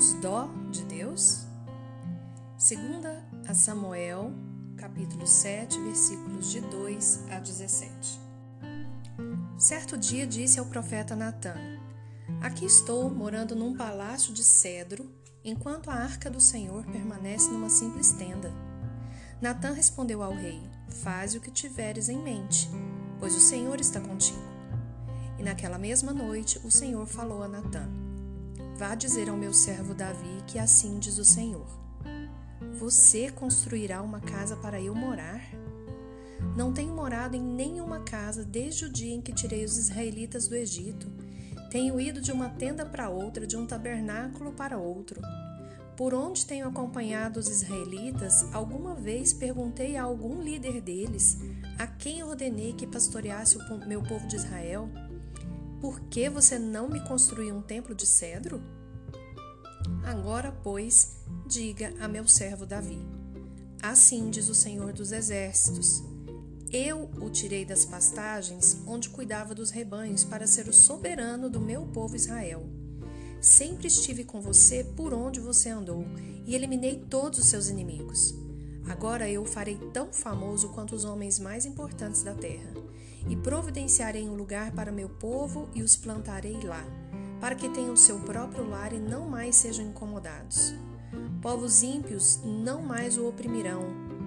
Temos dó de Deus? Segunda a Samuel, capítulo 7, versículos de 2 a 17. Certo dia disse ao profeta Natã: Aqui estou morando num palácio de cedro, enquanto a arca do Senhor permanece numa simples tenda. Natã respondeu ao rei: Faze o que tiveres em mente, pois o Senhor está contigo. E naquela mesma noite o Senhor falou a Natã: Vá dizer ao meu servo Davi que assim diz o Senhor: Você construirá uma casa para eu morar? Não tenho morado em nenhuma casa desde o dia em que tirei os israelitas do Egito. Tenho ido de uma tenda para outra, de um tabernáculo para outro. Por onde tenho acompanhado os israelitas, alguma vez perguntei a algum líder deles, a quem ordenei que pastoreasse o meu povo de Israel: Por que você não me construiu um templo de cedro? Agora, pois, diga a meu servo Davi: Assim diz o Senhor dos Exércitos: eu o tirei das pastagens onde cuidava dos rebanhos para ser o soberano do meu povo Israel. Sempre estive com você por onde você andou e eliminei todos os seus inimigos. Agora eu o farei tão famoso quanto os homens mais importantes da terra, e providenciarei um lugar para meu povo e os plantarei lá, para que tenham seu próprio lar e não mais sejam incomodados. Povos ímpios não mais o oprimirão,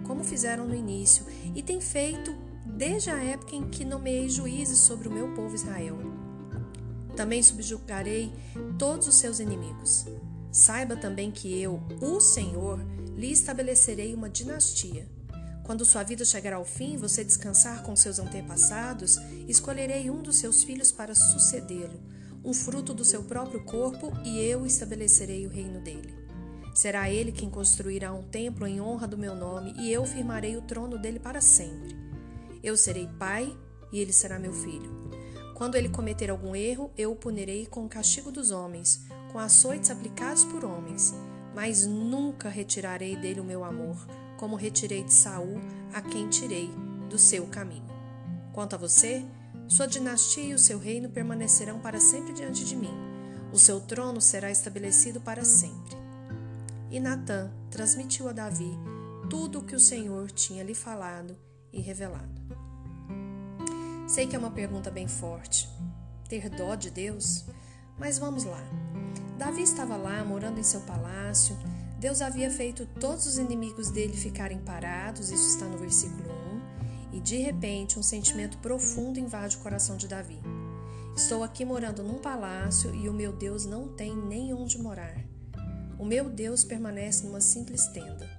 como fizeram no início, e tem feito desde a época em que nomeei juízes sobre o meu povo Israel. Também subjugarei todos os seus inimigos. Saiba também que eu, o Senhor, lhe estabelecerei uma dinastia. Quando sua vida chegar ao fim, você descansar com seus antepassados, escolherei um dos seus filhos para sucedê-lo, um fruto do seu próprio corpo, e eu estabelecerei o reino dele. Será ele quem construirá um templo em honra do meu nome, e eu firmarei o trono dele para sempre. Eu serei pai, e ele será meu filho. Quando ele cometer algum erro, eu o punirei com o castigo dos homens, com açoites aplicados por homens, mas nunca retirarei dele o meu amor, como retirei de Saul, a quem tirei do seu caminho. Quanto a você, sua dinastia e o seu reino permanecerão para sempre diante de mim. O seu trono será estabelecido para sempre. E Natã transmitiu a Davi tudo o que o Senhor tinha lhe falado e revelado. Sei que é uma pergunta bem forte. Ter dó de Deus? Mas vamos lá. Davi estava lá, morando em seu palácio. Deus havia feito todos os inimigos dele ficarem parados, isso está no versículo 1. E de repente, um sentimento profundo invade o coração de Davi. Estou aqui morando num palácio e o meu Deus não tem nem onde morar. O meu Deus permanece numa simples tenda.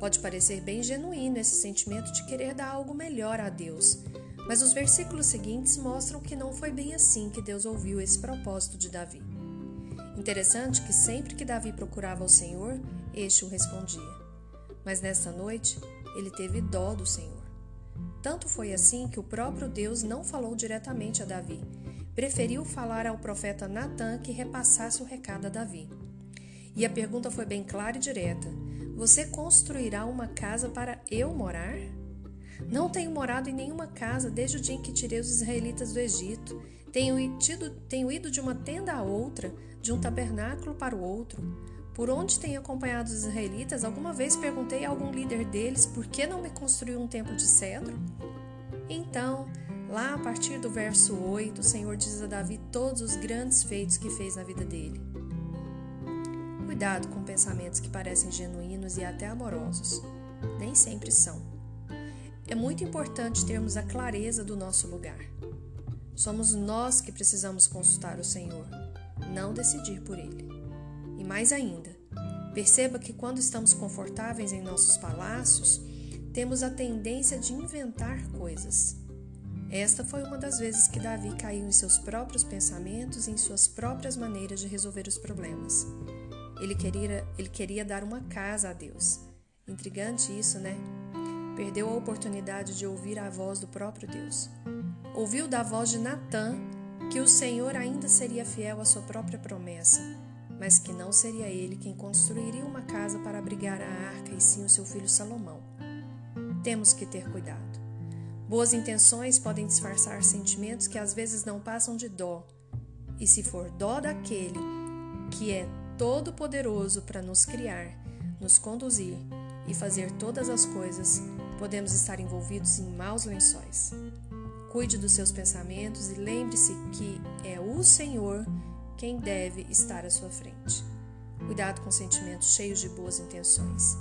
Pode parecer bem genuíno esse sentimento de querer dar algo melhor a Deus, mas os versículos seguintes mostram que não foi bem assim que Deus ouviu esse propósito de Davi. Interessante que sempre que Davi procurava o Senhor, este o respondia. Mas nesta noite, ele teve dó do Senhor. Tanto foi assim que o próprio Deus não falou diretamente a Davi, preferiu falar ao profeta Natã que repassasse o recado a Davi. E a pergunta foi bem clara e direta: Você construirá uma casa para eu morar? Não tenho morado em nenhuma casa desde o dia em que tirei os israelitas do Egito. Tenho ido, tenho ido de uma tenda a outra, de um tabernáculo para o outro. Por onde tenho acompanhado os israelitas, alguma vez perguntei a algum líder deles por que não me construiu um templo de cedro? Então, lá a partir do verso 8, o Senhor diz a Davi todos os grandes feitos que fez na vida dele. Cuidado com pensamentos que parecem genuínos e até amorosos. Nem sempre são. É muito importante termos a clareza do nosso lugar. Somos nós que precisamos consultar o Senhor, não decidir por Ele. E mais ainda, perceba que quando estamos confortáveis em nossos palácios, temos a tendência de inventar coisas. Esta foi uma das vezes que Davi caiu em seus próprios pensamentos e em suas próprias maneiras de resolver os problemas. Ele queria, ele queria dar uma casa a Deus. Intrigante isso, né? Perdeu a oportunidade de ouvir a voz do próprio Deus. Ouviu da voz de Natã que o Senhor ainda seria fiel à sua própria promessa, mas que não seria ele quem construiria uma casa para abrigar a arca e sim o seu filho Salomão. Temos que ter cuidado. Boas intenções podem disfarçar sentimentos que às vezes não passam de dó. E se for dó daquele que é todo-poderoso para nos criar, nos conduzir e fazer todas as coisas, podemos estar envolvidos em maus lençóis. Cuide dos seus pensamentos e lembre-se que é o Senhor quem deve estar à sua frente. Cuidado com sentimentos cheios de boas intenções.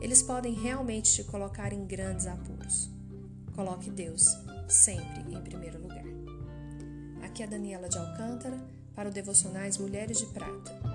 Eles podem realmente te colocar em grandes apuros. Coloque Deus sempre em primeiro lugar. Aqui é Daniela de Alcântara para o Devocionais Mulheres de Prata.